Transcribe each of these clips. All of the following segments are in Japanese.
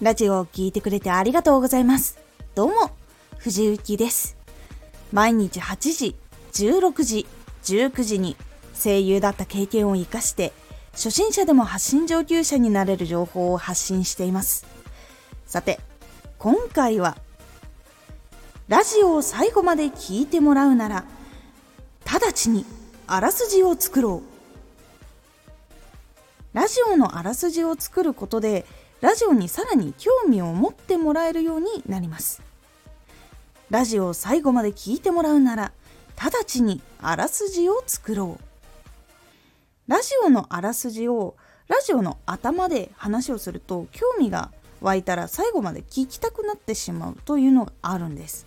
ラジオを聴いてくれてありがとうございます。どうも、藤幸です。毎日8時、16時、19時に声優だった経験を活かして、初心者でも発信上級者になれる情報を発信しています。さて、今回は、ラジオを最後まで聞いてもらうなら、直ちにあらすじを作ろう。ラジオのあらすじを作ることでラジオにさらに興味を持ってもらえるようになります。ラジオを最後まで聞いてもらうなら直ちにあらすじを作ろう。ラジオのあらすじをラジオの頭で話をすると興味が湧いたら最後まで聞きたくなってしまうというのがあるんです。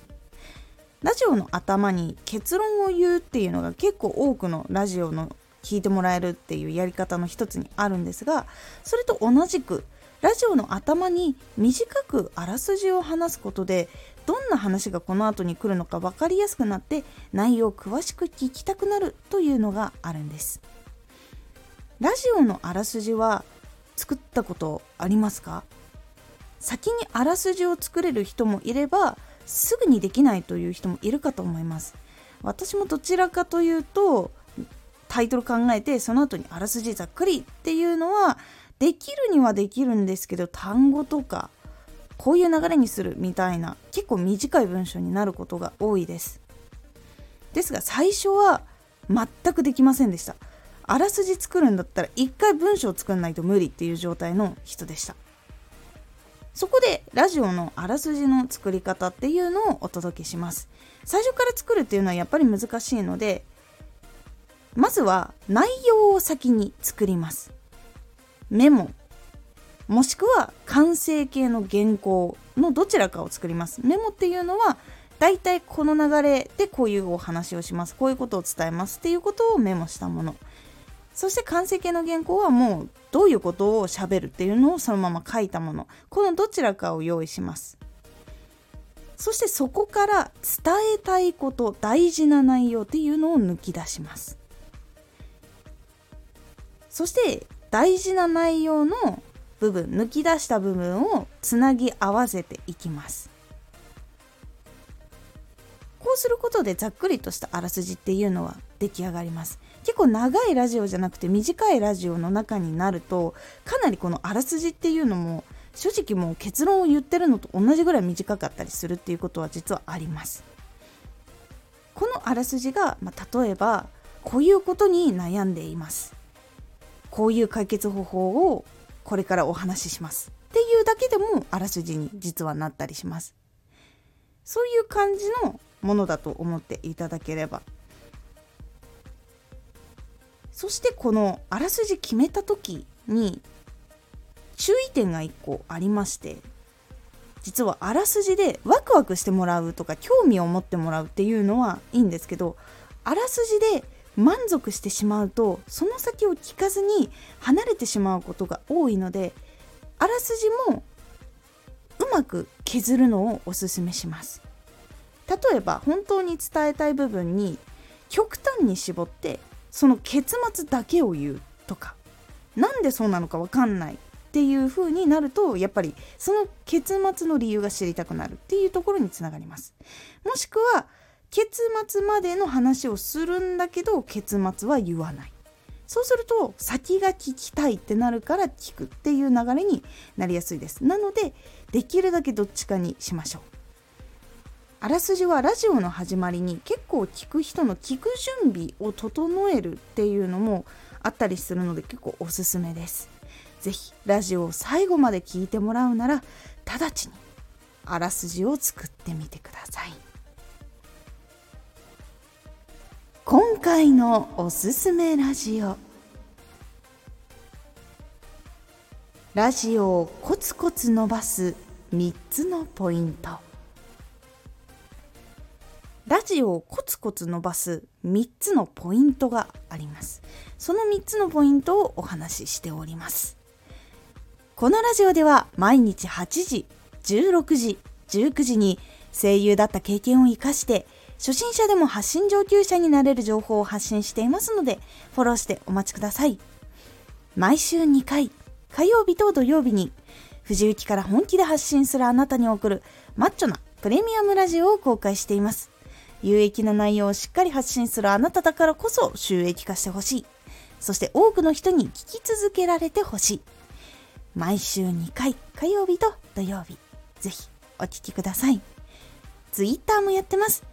ラジオの頭に結論を言うっていうのが結構多くのラジオの聞いてもらえるっていうやり方の一つにあるんですがそれと同じくラジオの頭に短くあらすじを話すことでどんな話がこの後に来るのか分かりやすくなって内容を詳しく聞きたくなるというのがあるんです。ラジオのあらすじは作ったことありますか？先にあらすじを作れる人もいればすぐにできないという人もいるかと思います。私もどちらかというとタイトル考えてその後にあらすじざっくりっていうのはできるにはできるんですけど単語とかこういう流れにするみたいな結構短い文章になることが多いです。ですが最初は全くできませんでした。あらすじ作るんだったら一回文章を作んないと無理っていう状態の人でした。そこでラジオのあらすじの作り方っていうのをお届けします。最初から作るっていうのはやっぱり難しいのでまずは内容を先に作ります。メモもしくは完成形の原稿のどちらかを作ります。メモっていうのはだいたいこの流れでこういうお話をします。こういうことを伝えますっていうことをメモしたもの。そして完成形の原稿はもうどういうことをしゃべるっていうのをそのまま書いたもの。このどちらかを用意します。そしてそこから伝えたいこと大事な内容っていうのを抜き出します。そして大事な内容の部分抜き出した部分をつなぎ合わせていきます。こうすることでざっくりとしたあらすじっていうのは出来上がります。結構長いラジオじゃなくて短いラジオの中になるとかなりこのあらすじっていうのも正直もう結論を言ってるのと同じぐらい短かったりするっていうことは実はあります。このあらすじが、まあ、例えばこういうことに悩んでいます。こういう解決方法をこれからお話しします。っていうだけでもあらすじに実はなったりします。そういう感じのものだと思っていただければ。そしてこのあらすじ決めた時に注意点が1個ありまして実はあらすじでワクワクしてもらうとか興味を持ってもらうっていうのはいいんですけどあらすじで満足してしまうとその先を聞かずに離れてしまうことが多いのであらすじもうまく削るのをおすすめします。例えば本当に伝えたい部分に極端に絞ってその結末だけを言うとかなんでそうなのか分かんないっていう風になるとやっぱりその結末の理由が知りたくなるっていうところにつながります。もしくは結末までの話をするんだけど結末は言わない。そうすると先が聞きたいってなるから聞くっていう流れになりやすいです。なのでできるだけどっちかにしましょう。あらすじはラジオの始まりに結構聞く人の聞く準備を整えるっていうのもあったりするので結構おすすめです。是非ラジオを最後まで聞いてもらうなら直ちにあらすじを作ってみてください。今回のおすすめラジオ。ラジオをコツコツ伸ばす3つのポイント。ラジオをコツコツ伸ばす3つのポイントがあります。その3つのポイントをお話ししております。このラジオでは毎日8時16時19時に声優だった経験を生かして初心者でも発信上級者になれる情報を発信していますので、フォローしてお待ちください。毎週2回、火曜日と土曜日に、藤雪から本気で発信するあなたに送るマッチョなプレミアムラジオを公開しています。有益な内容をしっかり発信するあなただからこそ収益化してほしい。そして多くの人に聞き続けられてほしい。毎週2回、火曜日と土曜日。ぜひお聴きください。ツイッターもやってます。